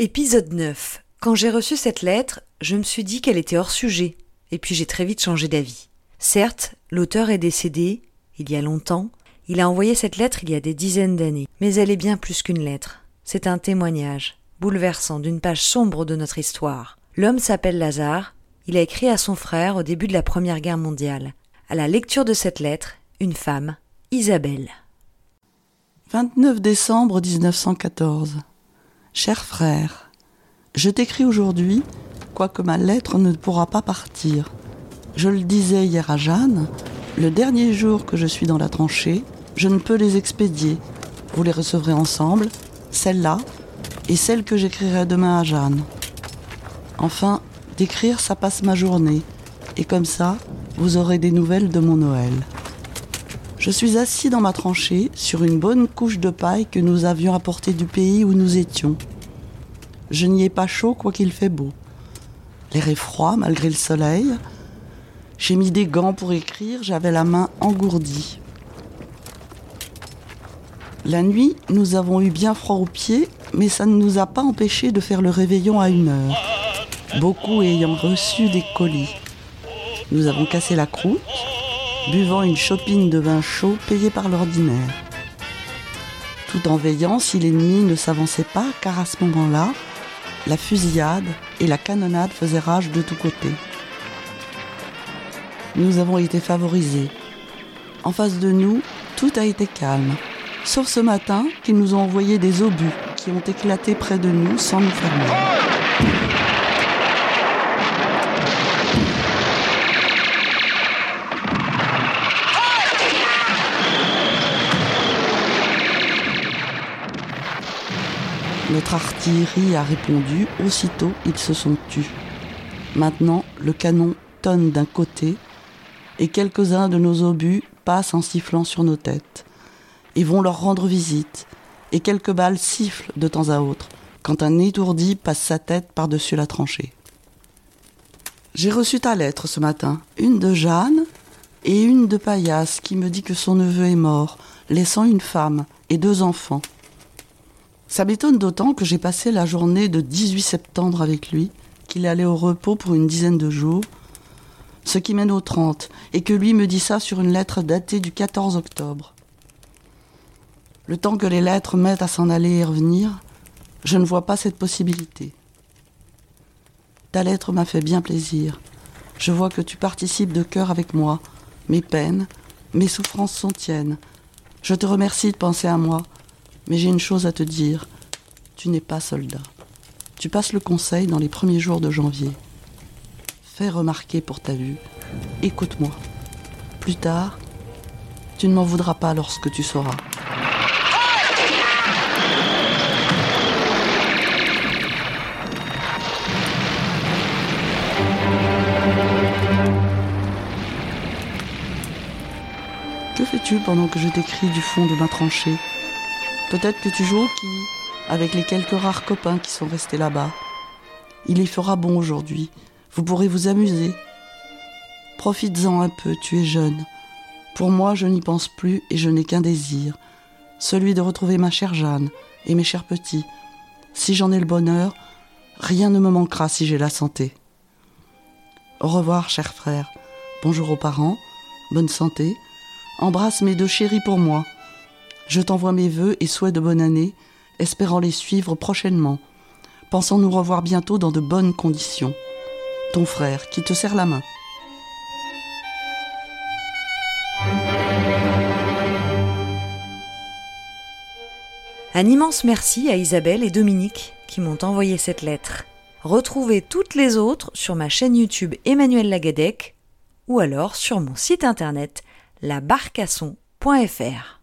Épisode 9. Quand j'ai reçu cette lettre, je me suis dit qu'elle était hors sujet, et puis j'ai très vite changé d'avis. Certes, l'auteur est décédé, il y a longtemps, il a envoyé cette lettre il y a des dizaines d'années, mais elle est bien plus qu'une lettre. C'est un témoignage, bouleversant, d'une page sombre de notre histoire. L'homme s'appelle Lazare, il a écrit à son frère au début de la Première Guerre mondiale. À la lecture de cette lettre, une femme, Isabelle. 29 décembre 1914. Cher frère, je t'écris aujourd'hui, quoique ma lettre ne pourra pas partir. Je le disais hier à Jeanne, le dernier jour que je suis dans la tranchée, je ne peux les expédier. Vous les recevrez ensemble, celle-là et celle que j'écrirai demain à Jeanne. Enfin, d'écrire, ça passe ma journée, et comme ça, vous aurez des nouvelles de mon Noël. Je suis assis dans ma tranchée sur une bonne couche de paille que nous avions apportée du pays où nous étions. Je n'y ai pas chaud quoiqu'il fait beau. L'air est froid malgré le soleil. J'ai mis des gants pour écrire, j'avais la main engourdie. La nuit, nous avons eu bien froid aux pieds, mais ça ne nous a pas empêché de faire le réveillon à une heure, beaucoup ayant reçu des colis. Nous avons cassé la croûte, buvant une chopine de vin chaud payée par l'ordinaire. Tout en veillant si l'ennemi ne s'avançait pas, car à ce moment-là, la fusillade et la canonnade faisaient rage de tous côtés. Nous avons été favorisés. En face de nous, tout a été calme, sauf ce matin qu'ils nous ont envoyé des obus qui ont éclaté près de nous sans nous faire mal. Notre artillerie a répondu, aussitôt ils se sont tus. Maintenant, le canon tonne d'un côté et quelques-uns de nos obus passent en sifflant sur nos têtes et vont leur rendre visite, et quelques balles sifflent de temps à autre quand un étourdi passe sa tête par-dessus la tranchée. J'ai reçu ta lettre ce matin, une de Jeanne et une de Paillasse qui me dit que son neveu est mort, laissant une femme et deux enfants. Ça m'étonne d'autant que j'ai passé la journée de 18 septembre avec lui, qu'il allait au repos pour une dizaine de jours, ce qui mène au 30, et que lui me dit ça sur une lettre datée du 14 octobre. Le temps que les lettres mettent à s'en aller et revenir, je ne vois pas cette possibilité. Ta lettre m'a fait bien plaisir. Je vois que tu participes de cœur avec moi. Mes peines, mes souffrances sont tiennes. Je te remercie de penser à moi, mais j'ai une chose à te dire. Tu n'es pas soldat. Tu passes le conseil dans les premiers jours de janvier. Fais remarquer pour ta vue. Écoute-moi. Plus tard, tu ne m'en voudras pas lorsque tu sauras. Que fais-tu pendant que je t'écris du fond de ma tranchée? Peut-être que tu joues au quilles avec les quelques rares copains qui sont restés là-bas. Il y fera bon aujourd'hui. Vous pourrez vous amuser. Profites-en un peu, tu es jeune. Pour moi, je n'y pense plus et je n'ai qu'un désir, celui de retrouver ma chère Jeanne et mes chers petits. Si j'en ai le bonheur, rien ne me manquera si j'ai la santé. Au revoir, cher frère. Bonjour aux parents. Bonne santé. Embrasse mes deux chéris pour moi. Je t'envoie mes vœux et souhaits de bonne année, espérant les suivre prochainement, pensant nous revoir bientôt dans de bonnes conditions. Ton frère qui te serre la main. Un immense merci à Isabelle et Dominique qui m'ont envoyé cette lettre. Retrouvez toutes les autres sur ma chaîne YouTube Emmanuel Lagadec ou alors sur mon site internet labarcasson.fr.